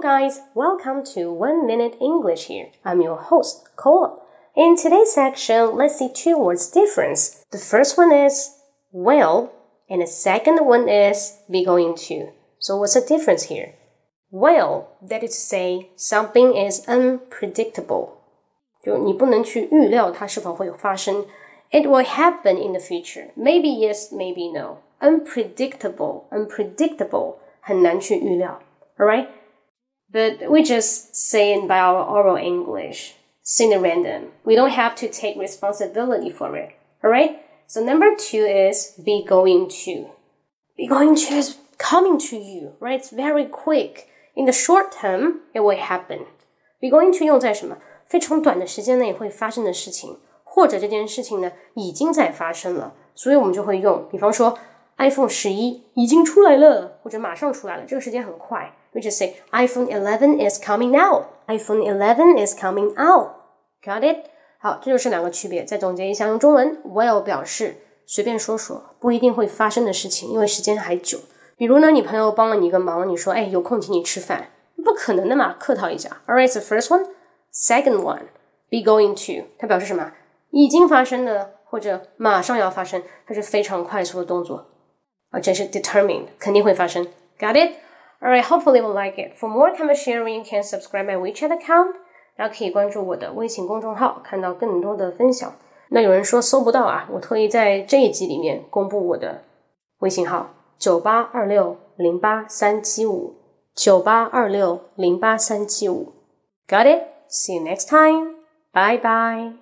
Hello guys, welcome to One Minute English here. I'm your host, Cole. In today's section, let's see two words difference. The first one is will, and the second one is be going to. So what's the difference here? Will, that is to say, something is unpredictable. 就你不能去预料它是否会有发生。It will happen in the future. Maybe yes, maybe no. Unpredictable, unpredictable, 很难去预料. Alright? But we just say it by our oral English, sing random. We don't have to take responsibility for it. Alright? So number two is be going to. Be going to is coming to you, right? It's very quick. In the short term, it will happen. Be going to 用在什么？非常短的时间内会发生的事情，或者这件事情呢已经在发生了，所以我们就会用，比方说 iPhone 十一已经出来了，或者马上出来了，这个时间很快。We just say iPhone eleven is coming out. iPhone eleven is coming out. Got it? 好，这就是两个区别。再总结一下，用中文 will 表示随便说说，不一定会发生的事情，因为时间还久。比如呢，你朋友帮了你一个忙，你说，哎，有空请你吃饭，不可能的嘛，客套一下。All right, the first one, second one, be going to，它表示什么？已经发生的或者马上要发生，它是非常快速的动作，而且是 determined，肯定会发生。Got it? Alright, hopefully you will like it. For more time sharing, you can subscribe my WeChat account. 大家可以关注我的微信公众号，看到更多的分享。那有人说搜不到啊，我特意在这一集里面公布我的微信号：九八二六零八三七五，九八二六零八三七五。Got it? See you next time. Bye bye.